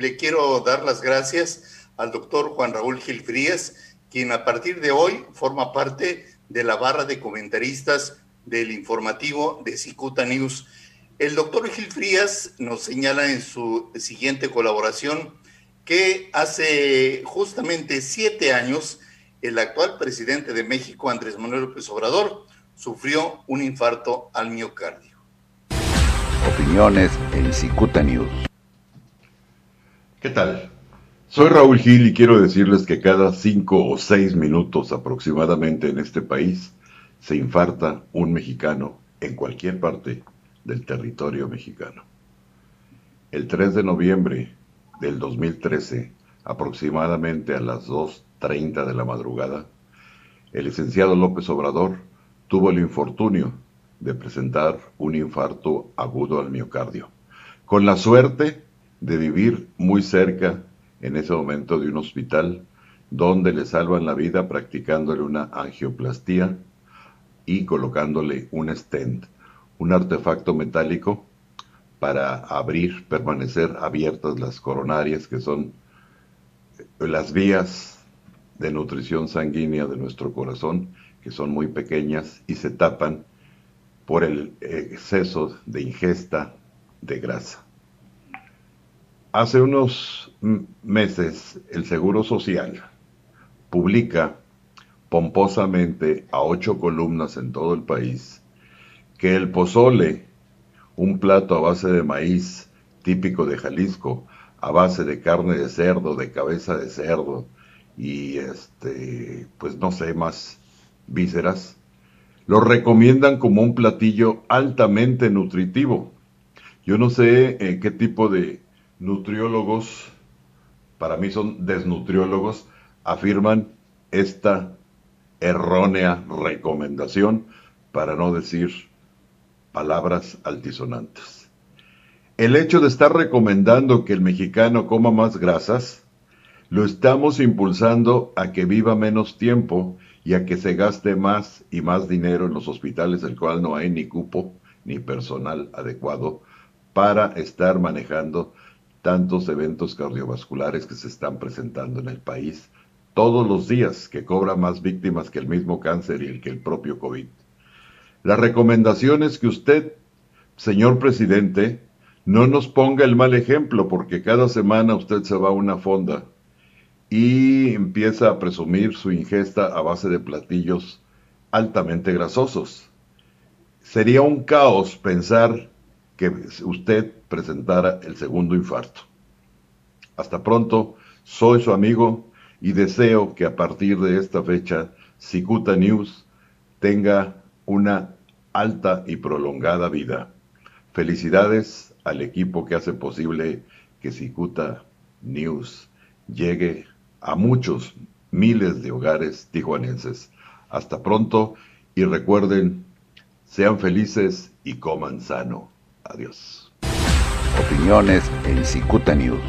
Le quiero dar las gracias al doctor Juan Raúl Gil Frías, quien a partir de hoy forma parte de la barra de comentaristas del informativo de Cicuta News. El doctor Gil Frías nos señala en su siguiente colaboración que hace justamente siete años el actual presidente de México, Andrés Manuel López Obrador, sufrió un infarto al miocardio. Opiniones en Cicuta News. ¿Qué tal? Soy Raúl Gil y quiero decirles que cada cinco o seis minutos aproximadamente en este país se infarta un mexicano en cualquier parte del territorio mexicano. El 3 de noviembre del 2013, aproximadamente a las 2.30 de la madrugada, el licenciado López Obrador tuvo el infortunio de presentar un infarto agudo al miocardio. Con la suerte de vivir muy cerca en ese momento de un hospital donde le salvan la vida practicándole una angioplastía y colocándole un stent, un artefacto metálico para abrir, permanecer abiertas las coronarias, que son las vías de nutrición sanguínea de nuestro corazón, que son muy pequeñas y se tapan por el exceso de ingesta de grasa. Hace unos meses el Seguro Social publica pomposamente a ocho columnas en todo el país que el pozole, un plato a base de maíz típico de Jalisco, a base de carne de cerdo, de cabeza de cerdo y este, pues no sé, más vísceras, lo recomiendan como un platillo altamente nutritivo. Yo no sé en qué tipo de nutriólogos, para mí son desnutriólogos, afirman esta errónea recomendación, para no decir palabras altisonantes. El hecho de estar recomendando que el mexicano coma más grasas, lo estamos impulsando a que viva menos tiempo y a que se gaste más y más dinero en los hospitales, del cual no hay ni cupo ni personal adecuado para estar manejando tantos eventos cardiovasculares que se están presentando en el país todos los días, que cobra más víctimas que el mismo cáncer y el que el propio COVID. La recomendación es que usted, señor presidente, no nos ponga el mal ejemplo, porque cada semana usted se va a una fonda y empieza a presumir su ingesta a base de platillos altamente grasosos. Sería un caos pensar que usted presentara el segundo infarto. Hasta pronto, soy su amigo y deseo que a partir de esta fecha Cicuta News tenga una alta y prolongada vida. Felicidades al equipo que hace posible que Cicuta News llegue a muchos miles de hogares tijuanenses. Hasta pronto y recuerden, sean felices y coman sano. Adiós. Opiniones en Cicuta News.